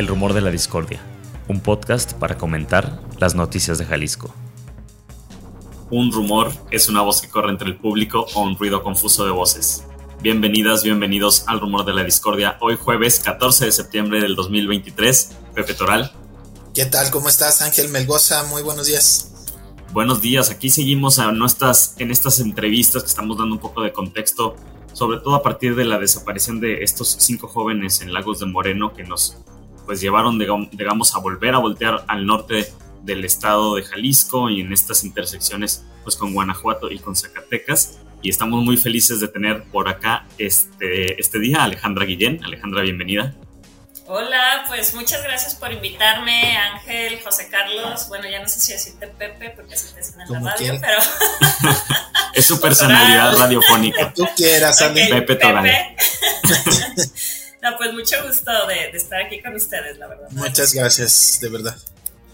El Rumor de la Discordia, un podcast para comentar las noticias de Jalisco. Un rumor es una voz que corre entre el público o un ruido confuso de voces. Bienvenidas, bienvenidos al Rumor de la Discordia. Hoy jueves 14 de septiembre del 2023. Pepe Toral. ¿Qué tal? ¿Cómo estás, Ángel Melgoza? Muy buenos días. Buenos días. Aquí seguimos a nuestras, en estas entrevistas que estamos dando un poco de contexto, sobre todo a partir de la desaparición de estos cinco jóvenes en Lagos de Moreno que nos pues llevaron, digamos, a volver a voltear al norte del estado de Jalisco y en estas intersecciones pues con Guanajuato y con Zacatecas y estamos muy felices de tener por acá este, este día a Alejandra Guillén. Alejandra, bienvenida. Hola, pues muchas gracias por invitarme, Ángel, José Carlos. Bueno, ya no sé si decirte Pepe porque se te suena en la radio, pero. es su personalidad radiofónica. Tú quieras, okay, Pepe, Pepe. no, pues mucho gusto de, estar aquí con ustedes, la verdad. Muchas gracias, de verdad.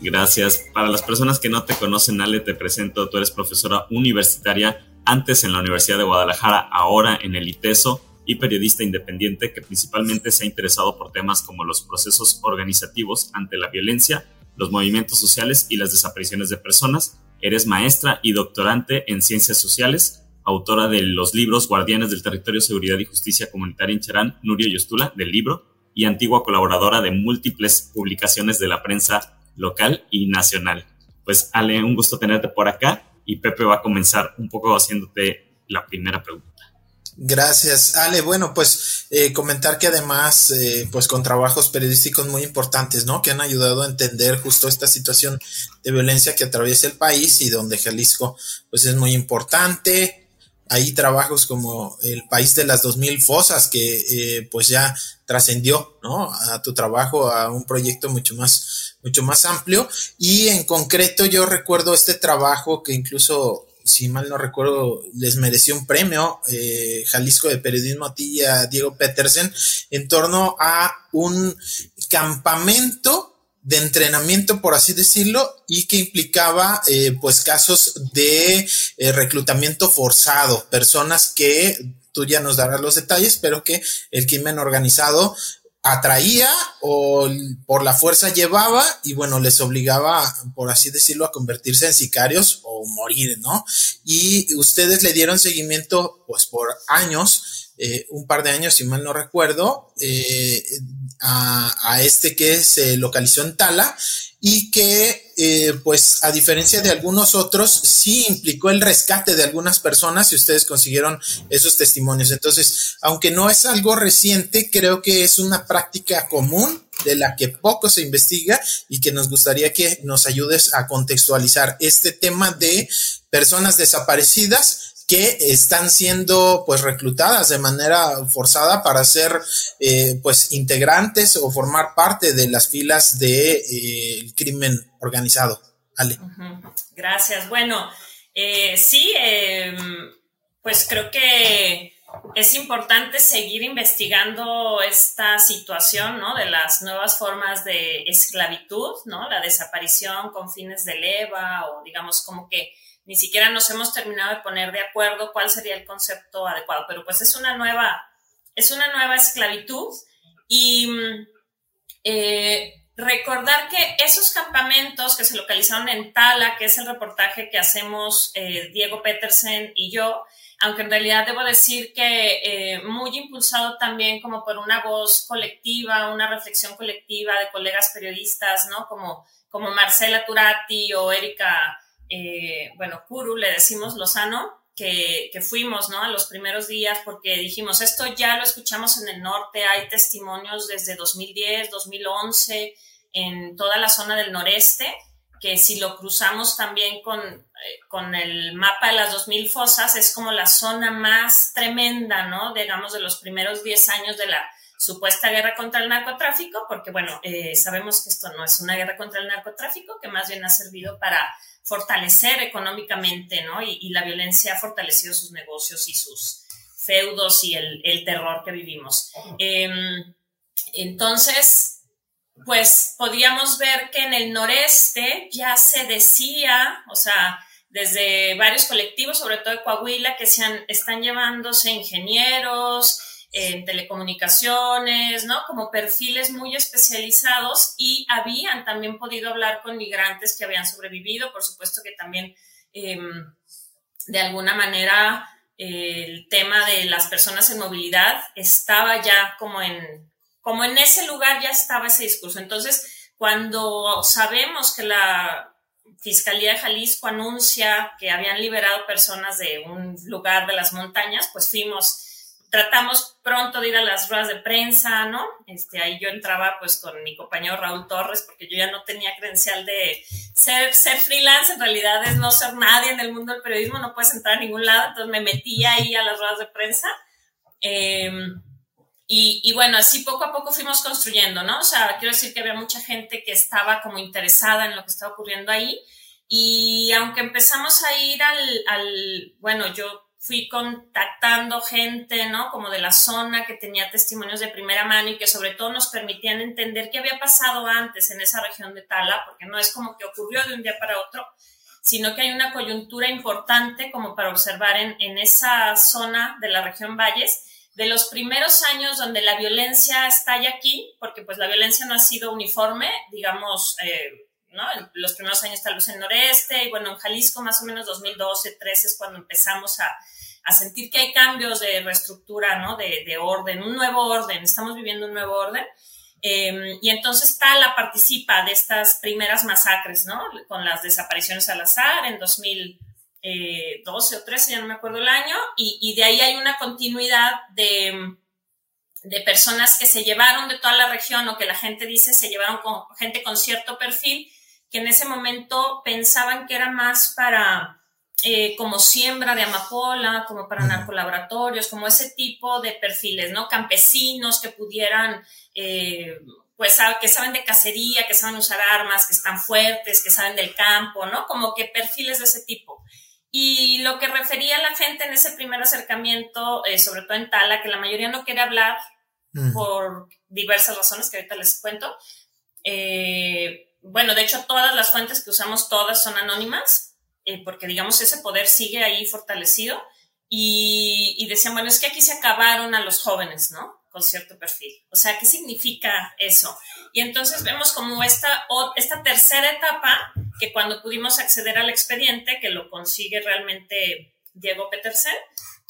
Gracias. Para las personas que no te conocen, Ale, te presento. Tú eres profesora universitaria, antes en la Universidad de Guadalajara, ahora en el ITESO y periodista independiente que principalmente se ha interesado por temas como los procesos organizativos ante la violencia, los movimientos sociales y las desapariciones de personas. Eres maestra y doctorante en ciencias sociales, autora de los libros Guardianes del Territorio, Seguridad y Justicia Comunitaria en Cherán, Nurio Yostula, del libro, y antigua colaboradora de múltiples publicaciones de la prensa local y nacional. Pues Ale, un gusto tenerte por acá y Pepe va a comenzar un poco haciéndote la primera pregunta. Gracias, Ale. Bueno, pues eh, comentar que además, eh, pues con trabajos periodísticos muy importantes, ¿no? Que han ayudado a entender justo esta situación de violencia que atraviesa el país y donde Jalisco, pues es muy importante. Hay trabajos como el país de las dos mil fosas que, eh, pues ya trascendió, ¿no? A tu trabajo, a un proyecto mucho más, mucho más amplio. Y en concreto yo recuerdo este trabajo que incluso si mal no recuerdo, les mereció un premio eh, Jalisco de Periodismo a ti y a Diego Petersen en torno a un campamento de entrenamiento, por así decirlo, y que implicaba eh, pues casos de eh, reclutamiento forzado, personas que tú ya nos darás los detalles, pero que el crimen organizado atraía o por la fuerza llevaba y bueno, les obligaba, por así decirlo, a convertirse en sicarios o morir, ¿no? Y ustedes le dieron seguimiento pues por años, eh, un par de años, si mal no recuerdo, eh, a, este que se localizó en Tala y que, eh, pues, a diferencia de algunos otros, sí implicó el rescate de algunas personas y ustedes consiguieron esos testimonios. Entonces, aunque no es algo reciente, creo que es una práctica común de la que poco se investiga y que nos gustaría que nos ayudes a contextualizar este tema de personas desaparecidas que están siendo pues reclutadas de manera forzada para ser eh, pues integrantes o formar parte de las filas del de, eh, crimen organizado. Ale. Gracias. Bueno, eh, sí, em, pues creo que es importante seguir investigando esta situación, ¿no? De las nuevas formas de esclavitud, ¿no? La desaparición con fines de leva o digamos como que ni siquiera nos hemos terminado de poner de acuerdo cuál sería el concepto adecuado, pero pues es una nueva, es una nueva esclavitud y eh, recordar que esos campamentos que se localizaron en Tala, que es el reportaje que hacemos eh, Diego Petersen y yo, aunque en realidad debo decir que eh, muy impulsado también como por una voz colectiva, una reflexión colectiva de colegas periodistas, ¿no? Como, como Marcela Turati o Erika eh, bueno, Kuru, le decimos Lozano, que, que, fuimos, ¿no? A los primeros días, porque dijimos, esto ya lo escuchamos en el norte, hay testimonios desde 2010, 2011, en toda la zona del noreste, que si lo cruzamos también con, eh, con el mapa de las 2000 fosas, es como la zona más tremenda, ¿no? Digamos, de los primeros 10 años de la supuesta guerra contra el narcotráfico, porque bueno, eh, sabemos que esto no es una guerra contra el narcotráfico, que más bien ha servido para fortalecer económicamente, ¿no? Y, la violencia ha fortalecido sus negocios y sus feudos y el, terror que vivimos. Em, entonces, pues podíamos ver que en el noreste ya se decía, o sea, desde varios colectivos, sobre todo de Coahuila, que se están llevándose ingenieros, en telecomunicaciones, ¿no? Como perfiles muy especializados y habían también podido hablar con migrantes que habían sobrevivido, por supuesto que también em, de alguna manera el tema de las personas en movilidad estaba ya como en, como en ese lugar ya estaba ese discurso. Entonces, cuando sabemos que la Fiscalía de Jalisco anuncia que habían liberado personas de un lugar de las montañas, pues fuimos tratamos pronto de ir a las ruedas de prensa, ¿no? Este, ahí yo entraba pues con mi compañero Raúl Torres porque yo ya no tenía credencial de ser, ser freelance, en realidad es no ser nadie en el mundo del periodismo, no puedes entrar a ningún lado, entonces me metí ahí a las ruedas de prensa. Em, y, y, bueno, así poco a poco fuimos construyendo, ¿no? O sea, quiero decir que había mucha gente que estaba como interesada en lo que estaba ocurriendo ahí. Y aunque empezamos a ir al, al bueno, yo fui contactando gente, ¿no? Como de la zona que tenía testimonios de primera mano y que sobre todo nos permitían entender qué había pasado antes en esa región de Tala, porque no es como que ocurrió de un día para otro, sino que hay una coyuntura importante como para observar en, en esa zona de la región Valles, de los primeros años donde la violencia estalla aquí, porque pues la violencia no ha sido uniforme, digamos, eh, ¿no? Los primeros años tal vez en Noreste, y bueno, en Jalisco más o menos 2012, 13 es cuando empezamos a, a sentir que hay cambios de reestructura, ¿no? De, de, orden, un nuevo orden, estamos viviendo un nuevo orden. Eh, y entonces Tala participa de estas primeras masacres, ¿no? Con las desapariciones al azar en 2012 o 13, ya no me acuerdo el año, y, y de ahí hay una continuidad de, de, personas que se llevaron de toda la región o que la gente dice se llevaron con gente con cierto perfil que en ese momento pensaban que era más para eh, como siembra de amapola, como para narcolaboratorios, como ese tipo de perfiles, ¿no? Campesinos que pudieran, eh, pues, que saben de cacería, que saben usar armas, que están fuertes, que saben del campo, ¿no? Como que perfiles de ese tipo. Y lo que refería la gente en ese primer acercamiento, eh, sobre todo en Tala, que la mayoría no quiere hablar por diversas razones que ahorita les cuento. bueno, de hecho, todas las fuentes que usamos, todas son anónimas, eh, porque digamos ese poder sigue ahí fortalecido. Y, decían, bueno, es que aquí se acabaron a los jóvenes, ¿no? Con cierto perfil. O sea, ¿qué significa eso? Y entonces vemos como esta, esta tercera etapa, que cuando pudimos acceder al expediente, que lo consigue realmente Diego Petersen,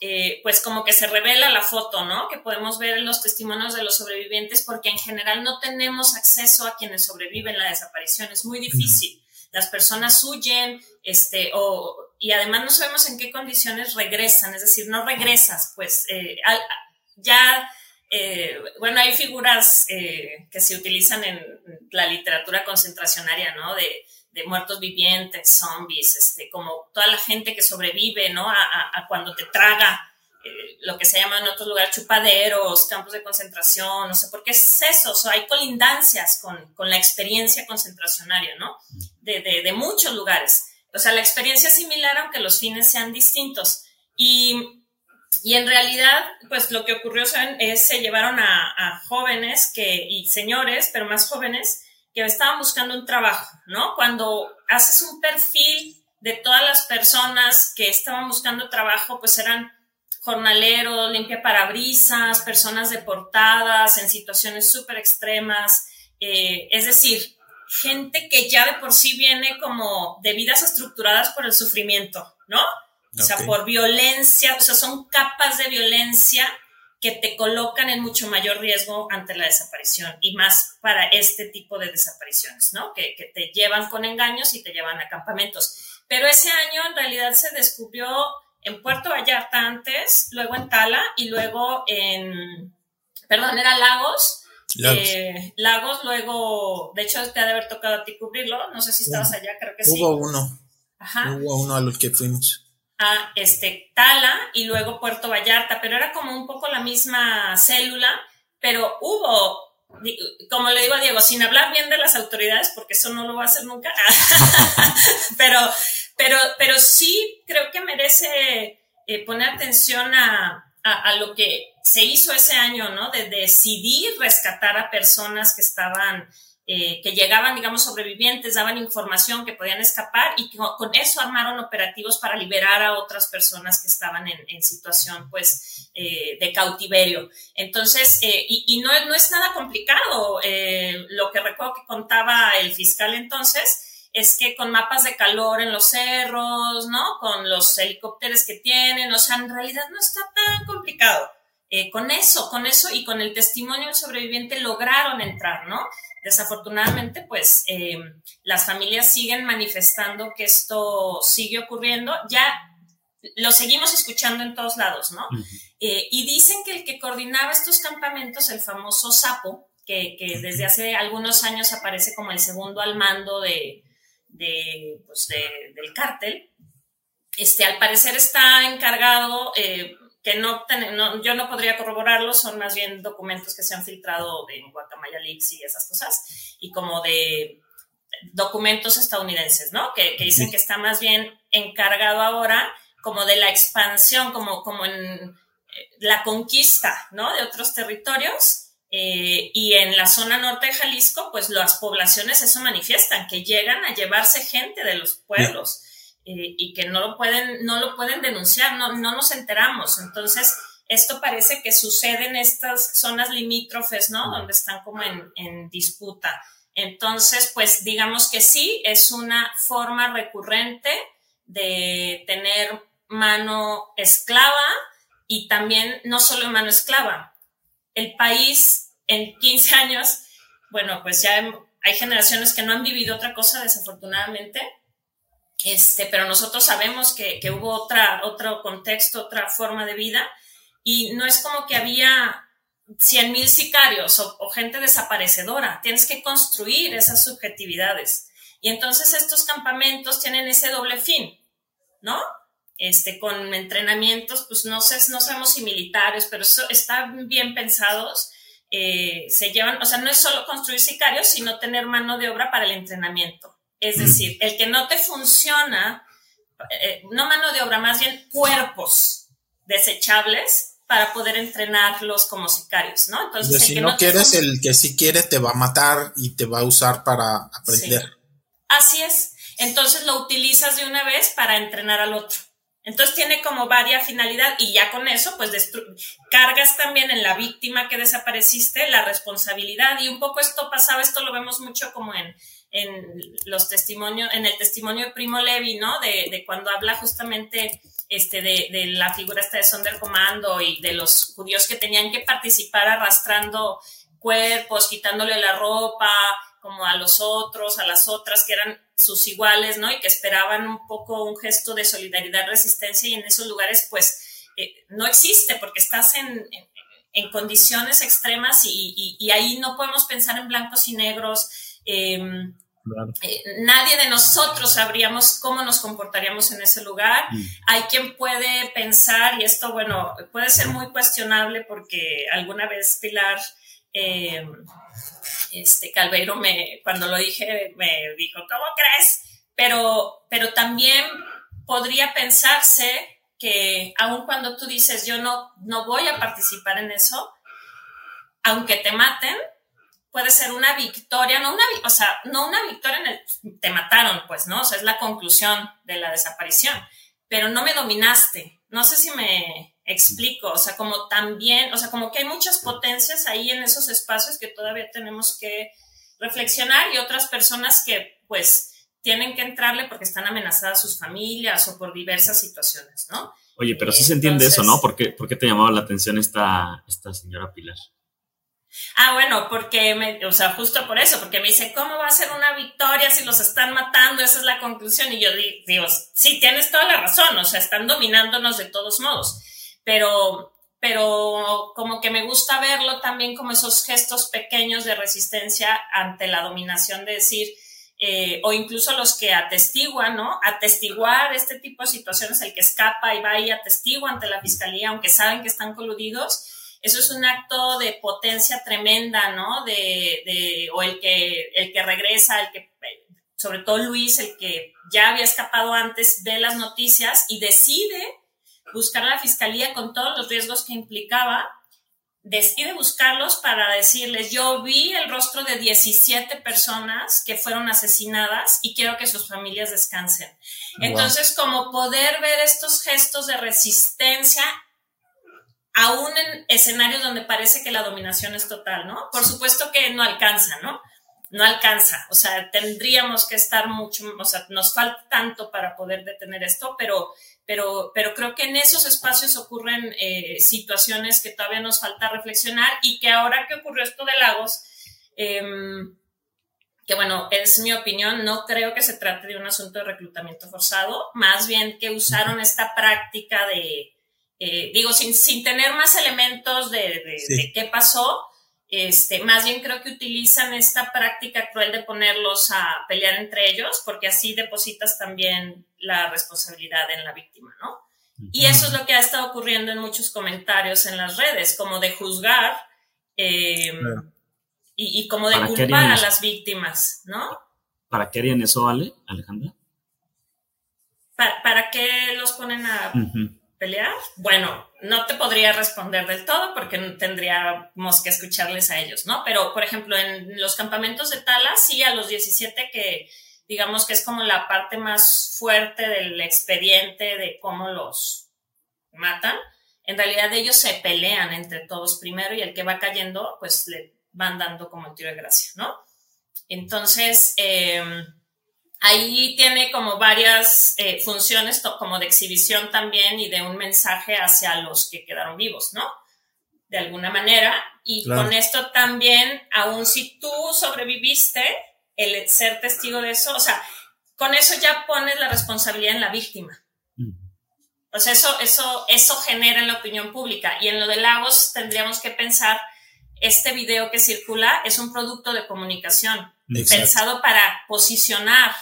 eh, pues como que se revela la foto, ¿no? Que podemos ver en los testimonios de los sobrevivientes, porque en general no tenemos acceso a quienes sobreviven la desaparición, es muy difícil las personas huyen, este, o, y además no sabemos en qué condiciones regresan, es decir, no regresas, pues eh, ya, eh, bueno, hay figuras eh, que se utilizan en la literatura concentracionaria, ¿no? De, de, muertos vivientes, zombies, este, como toda la gente que sobrevive, ¿no? A, a cuando te traga lo que se llama en otros lugares chupaderos, campos de concentración, no sé por qué es eso, o sea, hay colindancias con, con, la experiencia concentracionaria, ¿no? De, de, de, muchos lugares. O sea, la experiencia es similar aunque los fines sean distintos. Y, y en realidad, pues lo que ocurrió ¿saben? es se llevaron a, a, jóvenes que, y señores, pero más jóvenes, que estaban buscando un trabajo, ¿no? Cuando haces un perfil de todas las personas que estaban buscando trabajo, pues eran jornaleros, limpia parabrisas, personas deportadas en situaciones súper extremas, eh, es decir, gente que ya de por sí viene como de vidas estructuradas por el sufrimiento, ¿no? O sea, por violencia, o sea, son capas de violencia que te colocan en mucho mayor riesgo ante la desaparición y más para este tipo de desapariciones, ¿no? Que, que te llevan con engaños y te llevan a campamentos. Pero ese año en realidad se descubrió en Puerto Vallarta antes, luego en Tala y luego en, perdón, era Lagos. Lagos. Eh, Lagos, luego, de hecho, te ha de haber tocado a ti cubrirlo, no sé si estabas allá, creo que sí. Hubo uno. Ajá. Hubo uno a los que fuimos. A este, Tala y luego Puerto Vallarta, pero era como un poco la misma célula, pero hubo como le digo a Diego, sin hablar bien de las autoridades, porque eso no lo va a hacer nunca, pero pero, pero sí creo que merece eh, poner atención a, a, lo que se hizo ese año, ¿no? De decidir rescatar a personas que estaban eh, que llegaban, digamos, sobrevivientes, daban información que podían escapar y con eso armaron operativos para liberar a otras personas que estaban en, situación, pues, eh, de cautiverio. Entonces, eh, y, no, no, es nada complicado. lo que recuerdo que contaba el fiscal entonces es que con mapas de calor en los cerros, ¿no? Con los helicópteros que tienen, o sea, en realidad no está tan complicado. con eso, con eso y con el testimonio del sobreviviente lograron entrar, ¿no? Desafortunadamente, pues eh, las familias siguen manifestando que esto sigue ocurriendo. Ya lo seguimos escuchando en todos lados, ¿no? Eh, y dicen que el que coordinaba estos campamentos, el famoso Sapo, que, desde hace algunos años aparece como el segundo al mando de, pues del cártel, este, al parecer está encargado eh, que no, yo no podría corroborarlo, son más bien documentos que se han filtrado de Guacamaya Leaks y esas cosas, y como de documentos estadounidenses, ¿no? Que, dicen que está más bien encargado ahora como de la expansión, como, como en eh, la conquista, ¿no? De otros territorios. Eh, y en la zona norte de Jalisco, pues las poblaciones eso manifiestan, que llegan a llevarse gente de los pueblos. Eh, y que no lo pueden, no lo pueden denunciar, no, no nos enteramos. Entonces, esto parece que sucede en estas zonas limítrofes, ¿no? Donde están como en, en disputa. Entonces, pues digamos que sí, es una forma recurrente de tener mano esclava y también no solo mano esclava. El país en 15 años, bueno, pues ya hay generaciones que no han vivido otra cosa desafortunadamente este, pero nosotros sabemos que, hubo otra, otro contexto, otra forma de vida, y no es como que había 100 mil sicarios o, gente desaparecedora, tienes que construir esas subjetividades. Y entonces estos campamentos tienen ese doble fin, ¿no? Este, con entrenamientos, pues no sé, no sabemos si militares, pero están bien pensados. Eh, se llevan, o sea, no es solo construir sicarios, sino tener mano de obra para el entrenamiento. Es decir, el que no te funciona, eh, no mano de obra, más bien cuerpos desechables para poder entrenarlos como sicarios, ¿no? Entonces, si no, quieres, el que sí quiere te va a matar y te va a usar para aprender. Así es. Entonces lo utilizas de una vez para entrenar al otro. Entonces tiene como varias finalidad y ya con eso pues cargas también en la víctima que desapareciste la responsabilidad y un poco esto pasaba, esto lo vemos mucho como en, en los testimonios, en el testimonio de Primo Levi, ¿no? De, cuando habla justamente este, de, la figura esta de Sonderkommando y de los judíos que tenían que participar arrastrando cuerpos, quitándole la ropa, como a los otros, a las otras que eran sus iguales, ¿no? Y que esperaban un poco un gesto de solidaridad, resistencia, y en esos lugares, pues, eh, no existe porque estás en, en, condiciones extremas y, y, ahí no podemos pensar en blancos y negros. Em, eh, nadie de nosotros sabríamos cómo nos comportaríamos en ese lugar. Mm. Hay quien puede pensar, y esto, bueno, puede ser muy cuestionable porque alguna vez Pilar eh, este, Calveiro, me, cuando lo dije, me dijo, ¿cómo crees? Pero, pero también podría pensarse que aun cuando tú dices, yo no, no voy a participar en eso, aunque te maten, puede ser una victoria, no una, o sea, no una victoria en el, te mataron, pues, ¿no? O sea, es la conclusión de la desaparición, pero no me dominaste. No sé si me explico, o sea, como también, o sea, como que hay muchas potencias ahí en esos espacios que todavía tenemos que reflexionar y otras personas que, pues, tienen que entrarle porque están amenazadas sus familias o por diversas situaciones, ¿no? Oye, pero sí se entiende eso, ¿no? ¿Por qué, ¿Por qué te llamaba la atención esta, esta señora Pilar? Ah, bueno, porque, me, o sea, justo por eso, porque me dice, ¿cómo va a ser una victoria si los están matando? Esa es la conclusión. Y yo digo, sí, tienes toda la razón, o sea, están dominándonos de todos modos. Pero, pero como que me gusta verlo también como esos gestos pequeños de resistencia ante la dominación, de decir, eh, o incluso los que atestiguan, ¿no? Atestiguar este tipo de situaciones, el que escapa y va y atestigua ante la fiscalía, aunque saben que están coludidos eso es un acto de potencia tremenda, ¿no? De, o el que, el que regresa, el que, sobre todo Luis, el que ya había escapado antes, ve las noticias y decide buscar a la fiscalía con todos los riesgos que implicaba, decide buscarlos para decirles, yo vi el rostro de 17 personas que fueron asesinadas y quiero que sus familias descansen. Entonces, como poder ver estos gestos de resistencia aún en escenarios donde parece que la dominación es total, ¿no? Por supuesto que no alcanza, ¿no? No alcanza, o sea, tendríamos que estar mucho, o sea, nos falta tanto para poder detener esto, pero, pero, pero creo que en esos espacios ocurren eh, situaciones que todavía nos falta reflexionar y que ahora que ocurrió esto de Lagos, em, que bueno, es mi opinión, no creo que se trate de un asunto de reclutamiento forzado, más bien que usaron esta práctica de, eh, digo, sin, sin, tener más elementos de, de, qué pasó, este, más bien creo que utilizan esta práctica cruel de ponerlos a pelear entre ellos, porque así depositas también la responsabilidad en la víctima, ¿no? Y eso es lo que ha estado ocurriendo en muchos comentarios en las redes, como de juzgar em, y, y, como de culpar a las víctimas, ¿no? ¿Para qué harían eso, Ale, Alejandra? ¿Para, para qué los ponen a pelear? Bueno, no te podría responder del todo porque tendríamos que escucharles a ellos, ¿no? Pero, por ejemplo, en los campamentos de Tala, sí, a los 17 que digamos que es como la parte más fuerte del expediente de cómo los matan, en realidad ellos se pelean entre todos primero y el que va cayendo, pues le van dando como el tiro de gracia, ¿no? Entonces, eh, ahí tiene como varias eh, funciones como de exhibición también y de un mensaje hacia los que quedaron vivos, ¿no? De alguna manera. Y con esto también, aun si tú sobreviviste, el ser testigo de eso, o sea, con eso ya pones la responsabilidad en la víctima. O sea, eso, eso, eso genera en la opinión pública. Y en lo de Lagos tendríamos que pensar, este video que circula es un producto de comunicación pensado para posicionar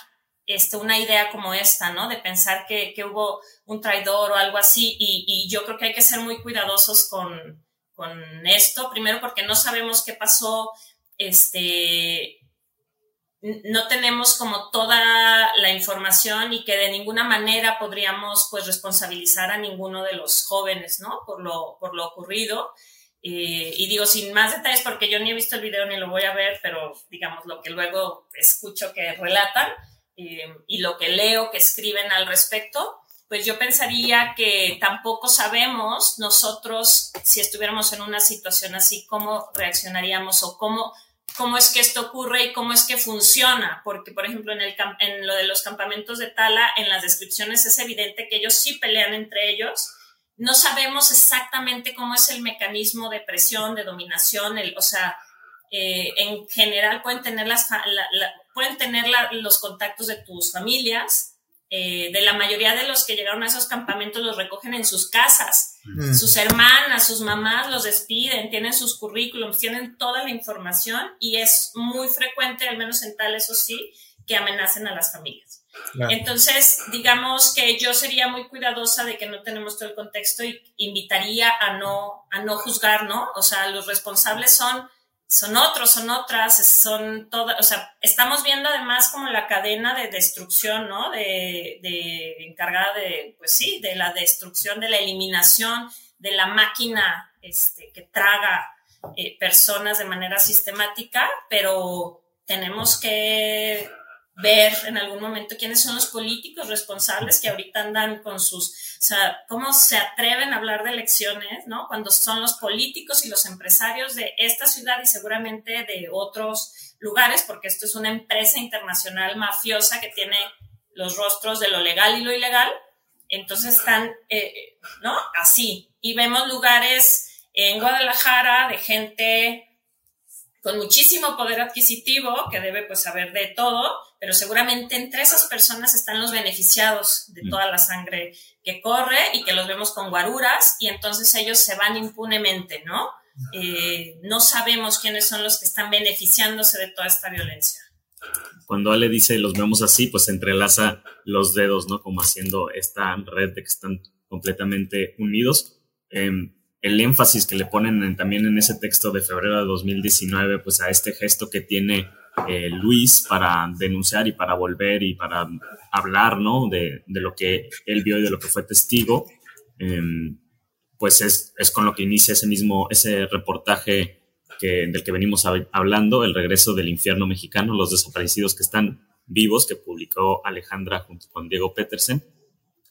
este, una idea como esta, ¿no? De pensar que, hubo un traidor o algo así. Y, yo creo que hay que ser muy cuidadosos con, con esto. Primero porque no sabemos qué pasó, este, no tenemos como toda la información y que de ninguna manera podríamos pues responsabilizar a ninguno de los jóvenes, ¿no? Por lo, por lo ocurrido. Eh, y digo, sin más detalles, porque yo ni he visto el video ni lo voy a ver, pero digamos lo que luego escucho que relatan eh, y lo que leo que escriben al respecto, pues yo pensaría que tampoco sabemos nosotros, si estuviéramos en una situación así, cómo reaccionaríamos o cómo, cómo es que esto ocurre y cómo es que funciona. Porque, por ejemplo, en, el, en lo de los campamentos de Tala, en las descripciones es evidente que ellos sí pelean entre ellos no sabemos exactamente cómo es el mecanismo de presión, de dominación, el, o sea, eh, en general pueden tener, las, pueden tener los contactos de tus familias, eh, de la mayoría de los que llegaron a esos campamentos los recogen en sus casas, mm. sus hermanas, sus mamás los despiden, tienen sus currículums, tienen toda la información y es muy frecuente, al menos en tal, eso sí, que amenacen a las familias. Entonces, digamos que yo sería muy cuidadosa de que no tenemos todo el contexto y invitaría a no, a no juzgar, ¿no? O sea, los responsables son, son otros, son otras, son todas, o sea, estamos viendo además como la cadena de destrucción, ¿no? De, de encargada de, pues sí, de la destrucción, de la eliminación de la máquina este, que traga eh, personas de manera sistemática, pero tenemos que ver en algún momento quiénes son los políticos responsables que ahorita andan con sus, o sea, cómo se atreven a hablar de elecciones, ¿no? Cuando son los políticos y los empresarios de esta ciudad y seguramente de otros lugares, porque esto es una empresa internacional mafiosa que tiene los rostros de lo legal y lo ilegal, entonces están, eh, ¿no? Así. Y vemos lugares en Guadalajara de gente con muchísimo poder adquisitivo, que debe pues saber de todo, pero seguramente entre esas personas están los beneficiados de mm. toda la sangre que corre y que los vemos con guaruras y entonces ellos se van impunemente, ¿no? Eh, no sabemos quiénes son los que están beneficiándose de toda esta violencia. Cuando Ale dice los vemos así, pues entrelaza los dedos, ¿no? Como haciendo esta red de que están completamente unidos. Em, el énfasis que le ponen también en ese texto de febrero de 2019, pues a este gesto que tiene eh, Luis para denunciar y para volver y para hablar, ¿no? De, lo que él vio y de lo que fue testigo, em, pues es, con lo que inicia ese mismo, ese reportaje que, del que venimos hablando, El regreso del infierno mexicano, los desaparecidos que están vivos, que publicó Alejandra junto con Diego Petersen.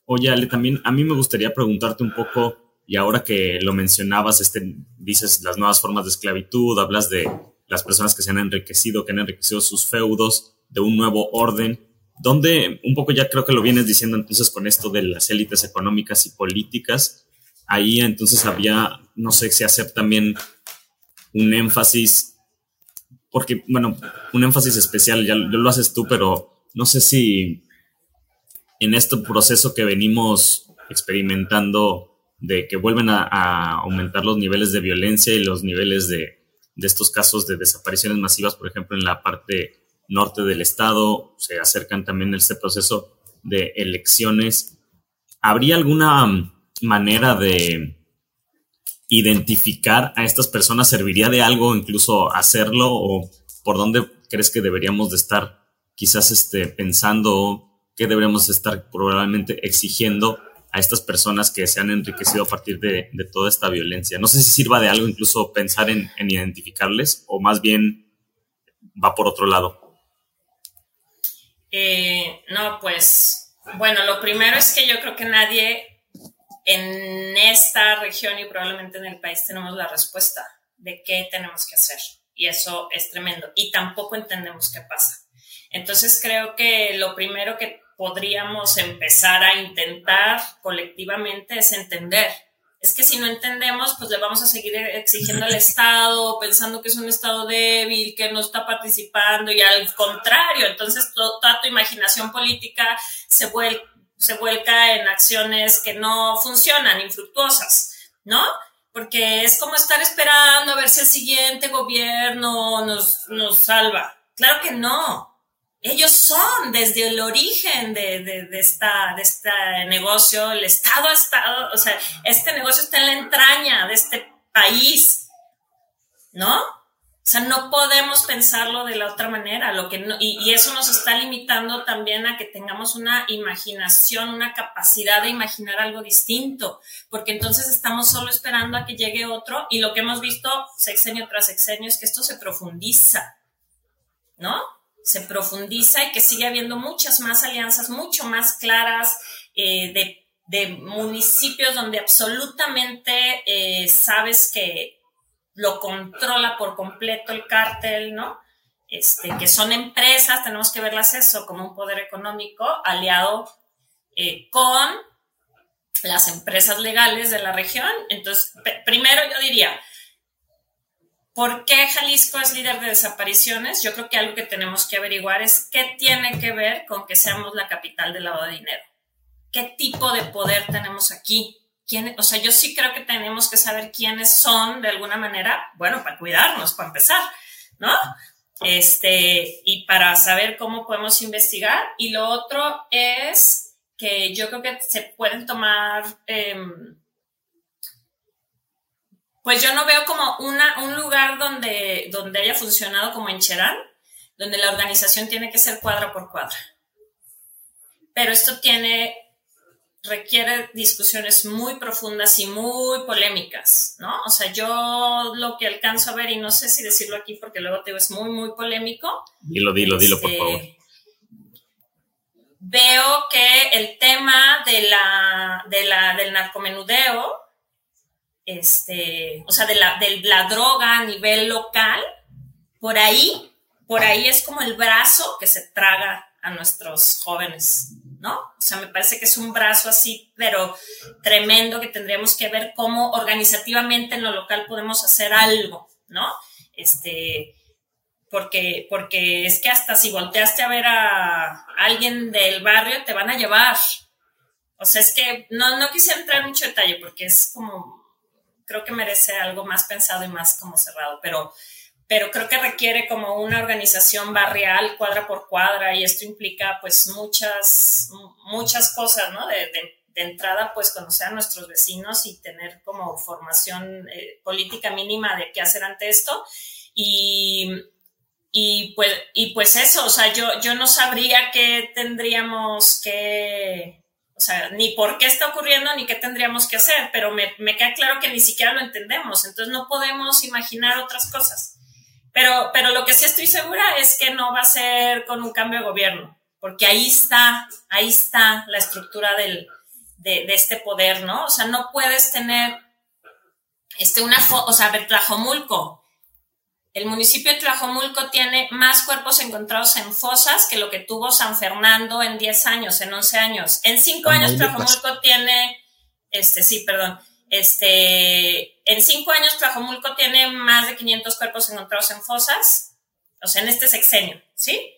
Oye, Ale, también a mí me gustaría preguntarte un poco, y ahora que lo mencionabas, este, dices las nuevas formas de esclavitud, hablas de las personas que se han enriquecido, que han enriquecido sus feudos, de un nuevo orden, donde un poco ya creo que lo vienes diciendo entonces con esto de las élites económicas y políticas, ahí entonces había, no sé si hacer también un énfasis, porque, bueno, un énfasis especial, ya, lo haces tú, pero no sé si en este proceso que venimos experimentando de que vuelven a, aumentar los niveles de violencia y los niveles de, de, estos casos de desapariciones masivas, por ejemplo, en la parte norte del estado, se acercan también este proceso de elecciones. ¿Habría alguna manera de identificar a estas personas? ¿Serviría de algo incluso hacerlo? ¿O por dónde crees que deberíamos de estar quizás este, pensando? ¿Qué deberíamos estar probablemente exigiendo a estas personas que se han enriquecido a partir de, toda esta violencia? No sé si sirva de algo incluso pensar en, en identificarles o más bien va por otro lado. Eh, no, pues, bueno, lo primero es que yo creo que nadie en esta región y probablemente en el país tenemos la respuesta de qué tenemos que hacer. Y eso es tremendo. Y tampoco entendemos qué pasa. Entonces creo que lo primero que podríamos empezar a intentar colectivamente es entender. Es que si no entendemos, pues le vamos a seguir exigiendo al Estado, pensando que es un Estado débil, que no está participando y al contrario, entonces toda tu imaginación política se vuelve se vuelca en acciones que no funcionan, infructuosas, ¿no? Porque es como estar esperando a ver si el siguiente gobierno nos, nos salva. Claro que no. Ellos son desde el origen de, este negocio, el Estado ha estado, o sea, este negocio está en la entraña de este país, ¿no? O sea, no podemos pensarlo de la otra manera, lo que y, eso nos está limitando también a que tengamos una imaginación, una capacidad de imaginar algo distinto, porque entonces estamos solo esperando a que llegue otro y lo que hemos visto sexenio tras sexenio es que esto se profundiza, ¿no? Se profundiza y que sigue habiendo muchas más alianzas, mucho más claras eh, de, municipios donde absolutamente eh, sabes que lo controla por completo el cártel, ¿no? Este, que son empresas, tenemos que verlas eso como un poder económico aliado eh, con las empresas legales de la región. Entonces, primero yo diría, ¿por qué Jalisco es líder de desapariciones? Yo creo que algo que tenemos que averiguar es qué tiene que ver con que seamos la capital del lavado de dinero. ¿Qué tipo de poder tenemos aquí? o sea, yo sí creo que tenemos que saber quiénes son de alguna manera, bueno, para cuidarnos, para empezar, ¿no? Este, y para saber cómo podemos investigar. Y lo otro es que yo creo que se pueden tomar, em, pues yo no veo como una, un lugar donde, donde haya funcionado como en Cherán, donde la organización tiene que ser cuadra por cuadra. Pero esto tiene requiere discusiones muy profundas y muy polémicas, ¿no? O sea, yo lo que alcanzo a ver, y no sé si decirlo aquí porque luego te digo, es muy, muy polémico. Dilo, dilo, dilo, por favor. Este, veo que el tema de la, de la, del narcomenudeo, este, o sea, de la, de la droga a nivel local, por ahí, por ahí es como el brazo que se traga a nuestros jóvenes ¿no? O sea, me parece que es un brazo así, pero tremendo que tendríamos que ver cómo organizativamente en lo local podemos hacer algo, ¿no? Este, porque, porque es que hasta si volteaste a ver a alguien del barrio, te van a llevar. O sea, es que no, no quisiera entrar en mucho detalle porque es como, creo que merece algo más pensado y más como cerrado, pero pero creo que requiere como una organización barrial cuadra por cuadra y esto implica pues muchas, muchas cosas, ¿no? De, entrada pues conocer a nuestros vecinos y tener como formación eh, política mínima de qué hacer ante esto y, y, pues, y pues eso, o sea, yo, yo no sabría qué tendríamos que, O sea, ni por qué está ocurriendo ni qué tendríamos que hacer, pero me, queda claro que ni siquiera lo entendemos, entonces no podemos imaginar otras cosas. Pero, pero lo que sí estoy segura es que no va a ser con un cambio de gobierno, porque ahí está, ahí está la estructura del, de, este poder, ¿no? O sea, no puedes tener este, una, o sea, ver, Tlajomulco, el municipio de Tlajomulco tiene más cuerpos encontrados en fosas que lo que tuvo San Fernando en 10 años, en 11 años. En 5 años Tlajomulco tiene, este, sí, perdón, este, en 5 años Tlajomulco tiene más de 500 cuerpos encontrados en fosas, o sea, en este sexenio, ¿sí?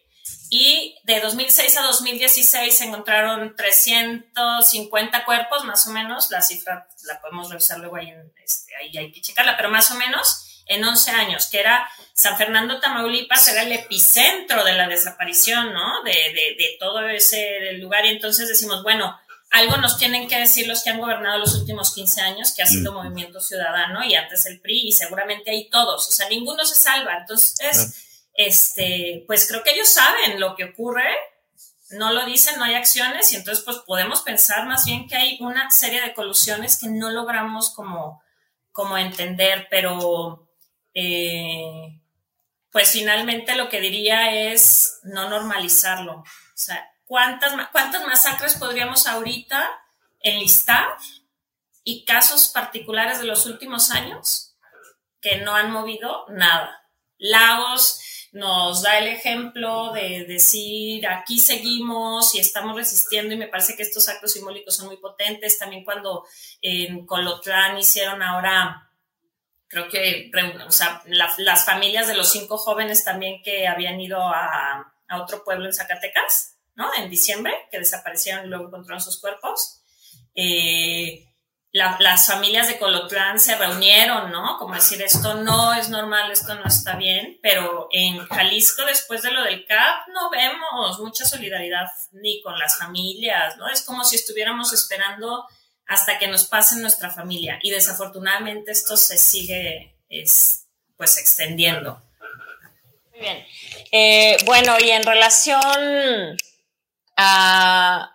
Y de 2006 a 2016 se encontraron 350 cuerpos, más o menos, la cifra la podemos revisar luego ahí, en, este, ahí hay que checarla, pero más o menos en 11 años, que era San Fernando, Tamaulipas, era el epicentro de la desaparición, ¿no? De, de, de todo ese lugar. Y entonces decimos, bueno, algo nos tienen que decir los que han gobernado los últimos 15 años, que ha sido mm. Movimiento Ciudadano y antes el PRI, y seguramente hay todos, o sea, ninguno se salva. Entonces, este, pues creo que ellos saben lo que ocurre, no lo dicen, no hay acciones, y entonces pues podemos pensar más bien que hay una serie de colusiones que no logramos como, como entender, pero eh, pues finalmente lo que diría es no normalizarlo. O sea, ¿cuántas, cuántas masacres podríamos ahorita enlistar y casos particulares de los últimos años que no han movido nada? Lagos nos da el ejemplo de decir aquí seguimos y estamos resistiendo y me parece que estos actos simbólicos son muy potentes. También cuando en Colotlán hicieron ahora creo que o sea, las familias de los cinco jóvenes también que habían ido a, a, otro pueblo en Zacatecas, ¿no? En diciembre, que desaparecieron y luego encontraron sus cuerpos. Eh, las familias de Colotlán se reunieron, ¿no? Como decir, esto no es normal, esto no está bien, pero en Jalisco, después de lo del CAP, no vemos mucha solidaridad ni con las familias, ¿no? Es como si estuviéramos esperando hasta que nos pase en nuestra familia. Y desafortunadamente esto se sigue es, pues extendiendo. Muy bien. Eh, bueno, y en relación a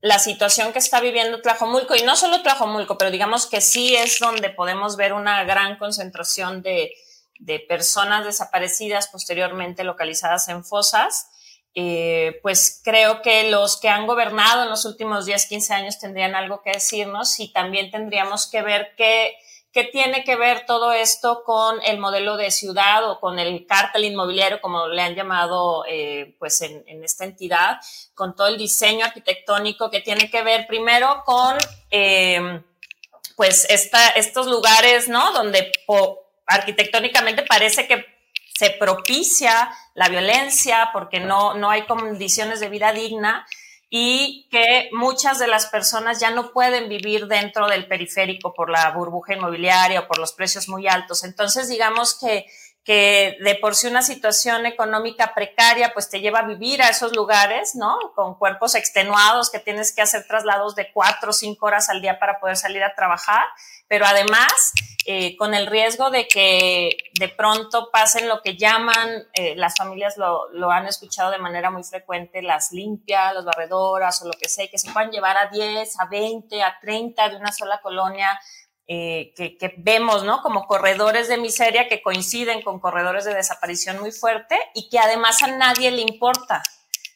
la situación que está viviendo Tlajomulco, y no solo Tlajomulco, pero digamos que sí es donde podemos ver una gran concentración de, de personas desaparecidas posteriormente localizadas en fosas. Eh, pues creo que los que han gobernado en los últimos 10, 15 años tendrían algo que decirnos y también tendríamos que ver qué, qué tiene que ver todo esto con el modelo de ciudad o con el cártel inmobiliario, como le han llamado eh, pues en, esta entidad, con todo el diseño arquitectónico que tiene que ver primero con eh, pues esta, estos lugares, ¿no? Donde arquitectónicamente parece que se propicia la violencia porque no, no hay condiciones de vida digna y que muchas de las personas ya no pueden vivir dentro del periférico por la burbuja inmobiliaria o por los precios muy altos. Entonces, digamos que que de por sí una situación económica precaria pues te lleva a vivir a esos lugares, ¿no? Con cuerpos extenuados que tienes que hacer traslados de cuatro o cinco horas al día para poder salir a trabajar, pero además eh, con el riesgo de que de pronto pasen lo que llaman, eh, las familias lo, lo, han escuchado de manera muy frecuente, las limpias, las barredoras o lo que sea, que se puedan llevar a 10, a 20, a 30 de una sola colonia eh, que, vemos, ¿no? Como corredores de miseria que coinciden con corredores de desaparición muy fuerte y que además a nadie le importa,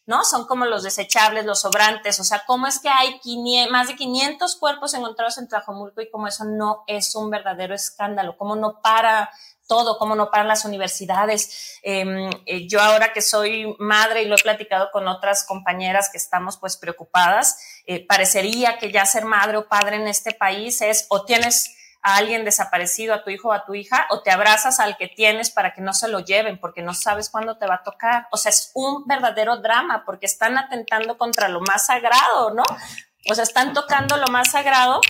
¿no? Son como los desechables, los sobrantes, o sea, ¿cómo es que hay más de 500 cuerpos encontrados en Tlajomulco y cómo eso no es un verdadero escándalo? ¿Cómo no para todo, cómo no paran las universidades. Em, eh, yo ahora que soy madre y lo he platicado con otras compañeras que estamos pues preocupadas, eh, parecería que ya ser madre o padre en este país es o tienes a alguien desaparecido, a tu hijo o a tu hija, o te abrazas al que tienes para que no se lo lleven, porque no sabes cuándo te va a tocar. O sea, es un verdadero drama, porque están atentando contra lo más sagrado, ¿no? O sea, están tocando lo más sagrado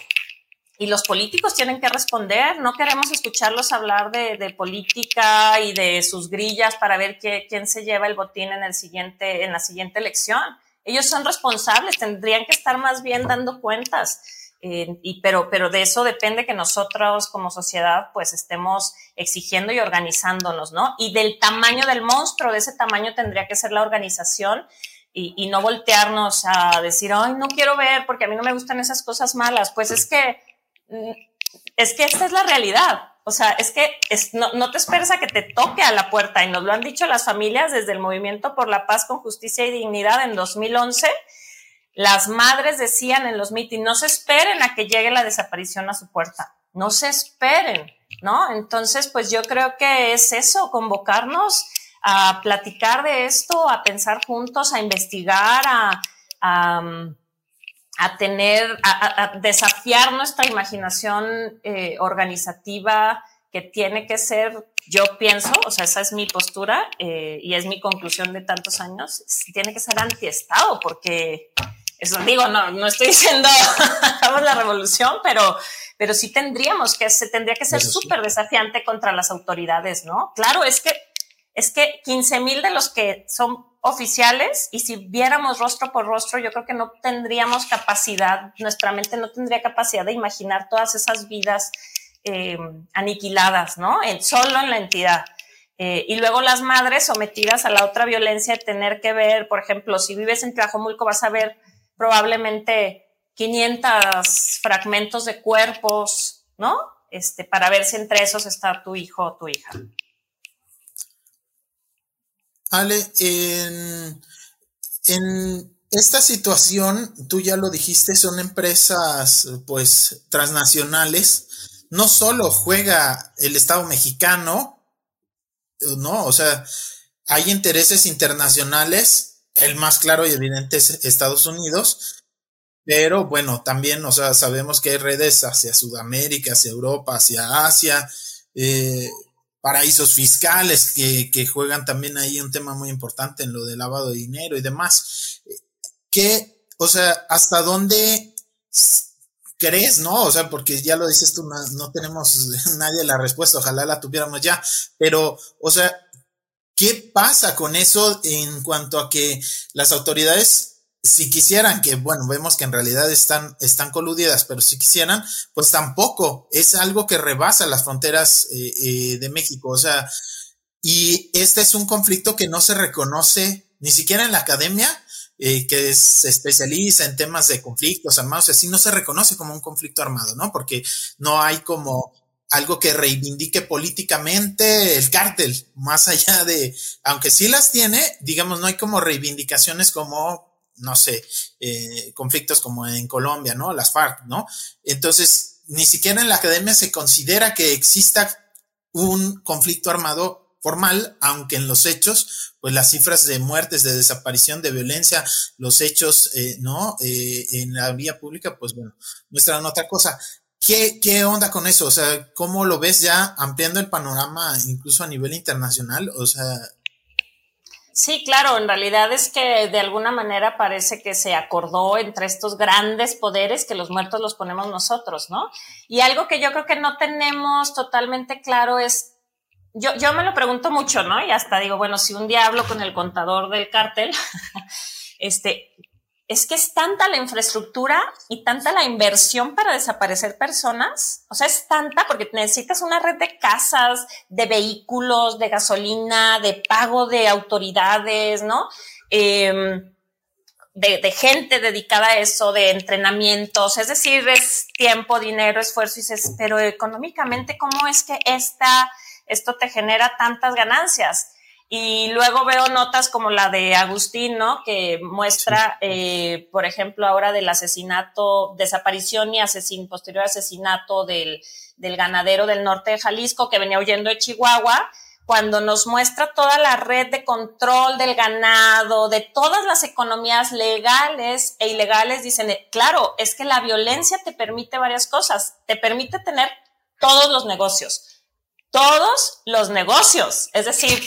y los políticos tienen que responder. No queremos escucharlos hablar de, política y de sus grillas para ver quién se lleva el botín en, el siguiente, en la siguiente elección. Ellos son responsables, tendrían que estar más bien dando cuentas. Eh, y, pero, pero de eso depende que nosotros como sociedad pues estemos exigiendo y organizándonos, ¿no? Y del tamaño del monstruo, de ese tamaño tendría que ser la organización y, no voltearnos a decir, ay, no quiero ver porque a mí no me gustan esas cosas malas. Pues es que, es que esta es la realidad. O sea, es que no, te esperes a que te toque a la puerta y nos lo han dicho las familias desde el Movimiento por la Paz con Justicia y Dignidad en 2011. Las madres decían en los mítines, no se esperen a que llegue la desaparición a su puerta, no se esperen, ¿no? Entonces, pues yo creo que es eso, convocarnos a platicar de esto, a pensar juntos, a investigar, a, tener, a, desafiar nuestra imaginación eh, organizativa que tiene que ser, yo pienso, o sea, esa es mi postura eh, y es mi conclusión de tantos años, tiene que ser antiestado, porque eso digo, no, no estoy diciendo hagamos la revolución, pero, pero sí tendríamos que, se tendría que ser súper desafiante contra las autoridades, ¿no? Claro, es que es que 15 mil de los que son oficiales y si viéramos rostro por rostro, yo creo que no tendríamos capacidad, nuestra mente no tendría capacidad de imaginar todas esas vidas eh, aniquiladas, ¿no? En, solo en la entidad. Eh, y luego las madres sometidas a la otra violencia, de tener que ver, por ejemplo, si vives en Tlajomulco vas a ver probablemente 500 fragmentos de cuerpos, ¿no? Este, para ver si entre esos está tu hijo o tu hija. Ale, en, esta situación, tú ya lo dijiste, son empresas pues transnacionales. No solo juega el Estado mexicano, no, o sea, hay intereses internacionales, el más claro y evidente es Estados Unidos, pero bueno, también, o sea, sabemos que hay redes hacia Sudamérica, hacia Europa, hacia Asia, eh, paraísos fiscales que, que, juegan también ahí un tema muy importante en lo de lavado de dinero y demás. ¿Qué, o sea, hasta dónde crees, no? O sea, porque ya lo dices tú, no, tenemos nadie la respuesta, ojalá la tuviéramos ya, pero, o sea, ¿qué pasa con eso en cuanto a que las autoridades si quisieran, que bueno, vemos que en realidad están, están coludidas, pero si quisieran, pues tampoco es algo que rebasa las fronteras eh, eh, de México. O sea, y este es un conflicto que no se reconoce ni siquiera en la academia, eh, que se especializa en temas de conflictos armados, así no se reconoce como un conflicto armado, ¿no? Porque no hay como algo que reivindique políticamente el cártel, más allá de, aunque sí las tiene, digamos, no hay como reivindicaciones como no sé, eh, conflictos como en Colombia, ¿no? Las FARC, ¿no? Entonces, ni siquiera en la academia se considera que exista un conflicto armado formal, aunque en los hechos, pues las cifras de muertes, de desaparición, de violencia, los hechos, eh, ¿no? Eh, en la vía pública, pues bueno, muestran otra cosa. ¿Qué, ¿Qué onda con eso? O sea, ¿cómo lo ves ya ampliando el panorama incluso a nivel internacional? O sea, Sí, claro, en realidad es que de alguna manera parece que se acordó entre estos grandes poderes que los muertos los ponemos nosotros, ¿no? Y algo que yo creo que no tenemos totalmente claro es, yo, me lo pregunto mucho, ¿no? Y hasta digo, bueno, si un día hablo con el contador del cártel, este, es que es tanta la infraestructura y tanta la inversión para desaparecer personas. O sea, es tanta porque necesitas una red de casas, de vehículos, de gasolina, de pago de autoridades, ¿no? Em, de, gente dedicada a eso, de entrenamientos. Es decir, es tiempo, dinero, esfuerzo. Y dices, pero económicamente, ¿cómo es que esta, esto te genera tantas ganancias? Y luego veo notas como la de Agustín, ¿no? Que muestra, eh, por ejemplo, ahora del asesinato, desaparición y asesin, posterior asesinato del, del ganadero del norte de Jalisco que venía huyendo de Chihuahua, cuando nos muestra toda la red de control del ganado, de todas las economías legales e ilegales, dicen, claro, es que la violencia te permite varias cosas, te permite tener todos los negocios, todos los negocios, es decir,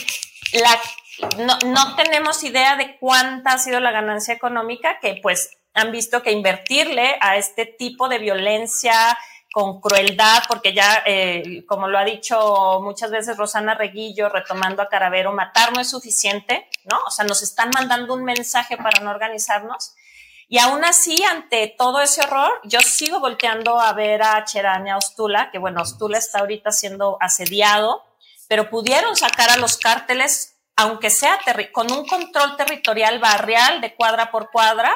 no tenemos idea de cuánta ha sido la ganancia económica que pues han visto que invertirle a este tipo de violencia con crueldad, porque ya, eh, como lo ha dicho muchas veces Rosana Reguillo, retomando a Caravero, matar no es suficiente, ¿no? O sea, nos están mandando un mensaje para no organizarnos. Y aún así, ante todo ese horror, yo sigo volteando a ver a Cherania Ostula, que bueno, Ostula está ahorita siendo asediado pero pudieron sacar a los cárteles aunque sea con un control territorial barrial de cuadra por cuadra,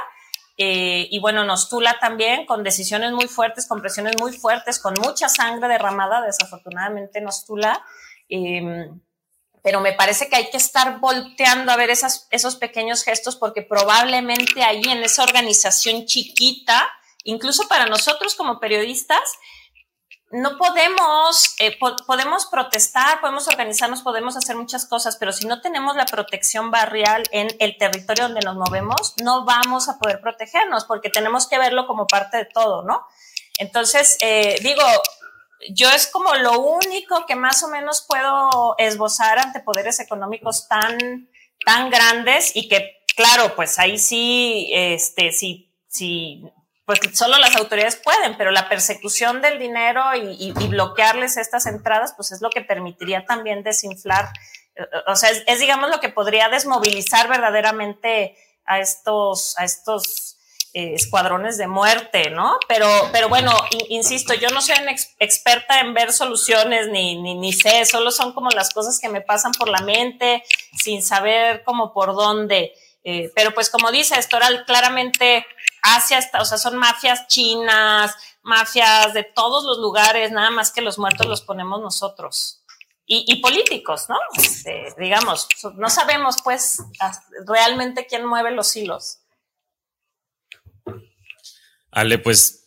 eh, y bueno, Nostula también, con decisiones muy fuertes, con presiones muy fuertes, con mucha sangre derramada, desafortunadamente Nostula. Eh, pero me parece que hay que estar volteando a ver esos pequeños gestos porque probablemente ahí en esa organización chiquita, incluso para nosotros como periodistas, no podemos, eh, podemos protestar, podemos organizarnos, podemos hacer muchas cosas, pero si no tenemos la protección barrial en el territorio donde nos movemos, no vamos a poder protegernos porque tenemos que verlo como parte de todo, ¿no? Entonces, eh, digo, yo es como lo único que más o menos puedo esbozar ante poderes económicos tan, tan grandes y que, claro, pues ahí sí, este, sí, sí, pues solo las autoridades pueden, pero la persecución del dinero y, bloquearles estas entradas, pues es lo que permitiría también desinflar, eh, o sea, es, digamos lo que podría desmovilizar verdaderamente a estos, a estos eh, escuadrones de muerte, ¿no? Pero, pero bueno, insisto, yo no soy experta en ver soluciones ni, ni, ni, sé, solo son como las cosas que me pasan por la mente sin saber cómo por dónde. Eh, pero pues como dice Estoral, claramente Asia o sea, son mafias chinas, mafias de todos los lugares, nada más que los muertos los ponemos nosotros. Y, y políticos, ¿no? Este, digamos, no sabemos pues realmente quién mueve los hilos. Ale, pues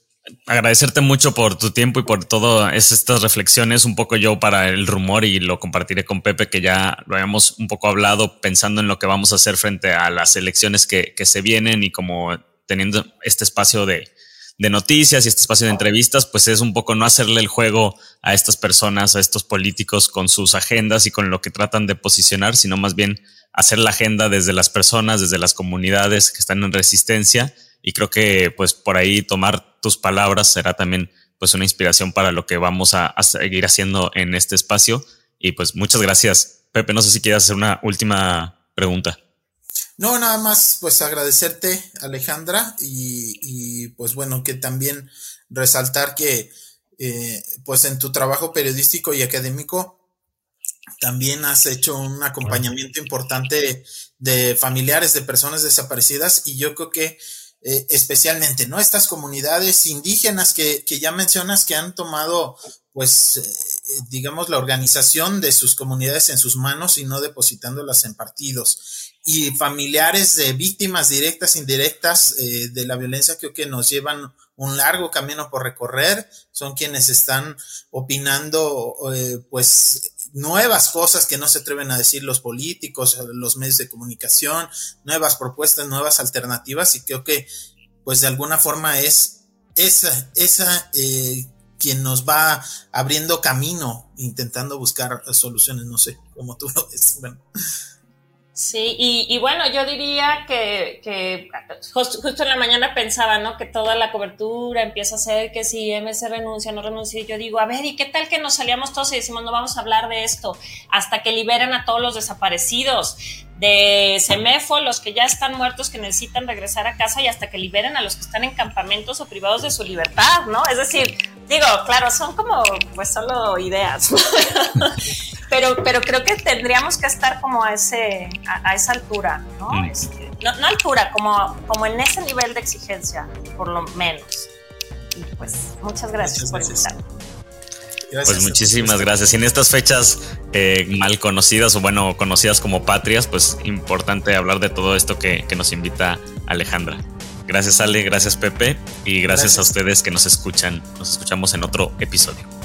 agradecerte mucho por tu tiempo y por todas estas reflexiones, un poco yo para el rumor y lo compartiré con Pepe, que ya lo habíamos un poco hablado pensando en lo que vamos a hacer frente a las elecciones que, se vienen y como teniendo este espacio de, de noticias y este espacio de entrevistas, pues es un poco no hacerle el juego a estas personas, a estos políticos con sus agendas y con lo que tratan de posicionar, sino más bien hacer la agenda desde las personas, desde las comunidades que están en resistencia y creo que pues por ahí tomar tus palabras será también pues una inspiración para lo que vamos a, seguir haciendo en este espacio. Y pues muchas gracias. Pepe, no sé si quieres hacer una última pregunta. No, nada más pues agradecerte Alejandra y, pues bueno que también resaltar que eh, pues en tu trabajo periodístico y académico también has hecho un acompañamiento importante de familiares de personas desaparecidas y yo creo que eh, especialmente, ¿no? Estas comunidades indígenas que, que, ya mencionas que han tomado, pues, eh, digamos, la organización de sus comunidades en sus manos y no depositándolas en partidos. Y familiares de víctimas directas, indirectas eh, de la violencia, creo que nos llevan un largo camino por recorrer, son quienes están opinando, pues, nuevas cosas que no se atreven a decir los políticos, los medios de comunicación, nuevas propuestas, nuevas alternativas y creo que pues de alguna forma es esa, esa eh, quien nos va abriendo camino intentando buscar soluciones, no sé, como tú lo ves. Bueno. Sí, y, bueno, yo diría que, justo, en la mañana pensaba, ¿no? Que toda la cobertura empieza a ser que si MC renuncia, no renuncia. Y yo digo, a ver, ¿y qué tal que nos salíamos todos y decimos, no vamos a hablar de esto hasta que liberen a todos los desaparecidos? De Semefo, los que ya están muertos, que necesitan regresar a casa y hasta que liberen a los que están en campamentos o privados de su libertad, ¿no? Es decir, digo, claro, son como, pues solo ideas. pero, pero creo que tendríamos que estar como a, ese, a, esa altura, mm. este, ¿no? ¿no? altura, como, como en ese nivel de exigencia, por lo menos. Y pues muchas gracias por estar. Pues muchísimas gracias. Y en estas fechas eh, mal conocidas o bueno, conocidas como patrias, pues importante hablar de todo esto que, que nos invita Alejandra. Gracias Ale, gracias Pepe y gracias, gracias a ustedes que nos escuchan. Nos escuchamos en otro episodio.